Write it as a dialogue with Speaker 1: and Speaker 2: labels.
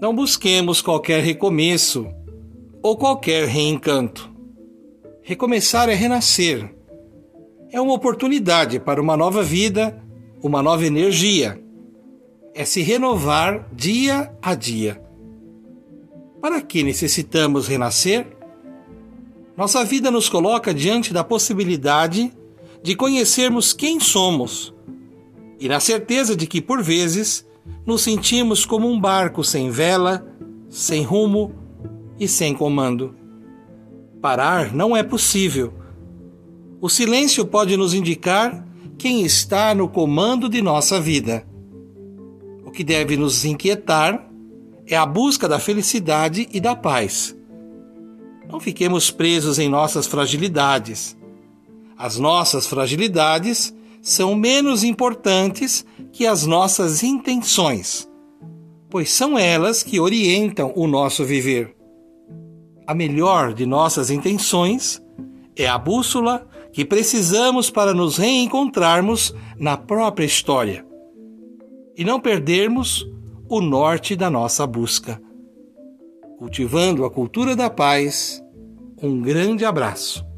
Speaker 1: Não busquemos qualquer recomeço ou qualquer reencanto. Recomeçar é renascer. É uma oportunidade para uma nova vida, uma nova energia. É se renovar dia a dia. Para que necessitamos renascer? Nossa vida nos coloca diante da possibilidade de conhecermos quem somos e na certeza de que, por vezes, nos sentimos como um barco sem vela, sem rumo e sem comando. Parar não é possível. O silêncio pode nos indicar quem está no comando de nossa vida. O que deve nos inquietar é a busca da felicidade e da paz. Não fiquemos presos em nossas fragilidades. As nossas fragilidades são menos importantes que as nossas intenções, pois são elas que orientam o nosso viver. A melhor de nossas intenções é a bússola que precisamos para nos reencontrarmos na própria história e não perdermos o norte da nossa busca. Cultivando a cultura da paz, um grande abraço.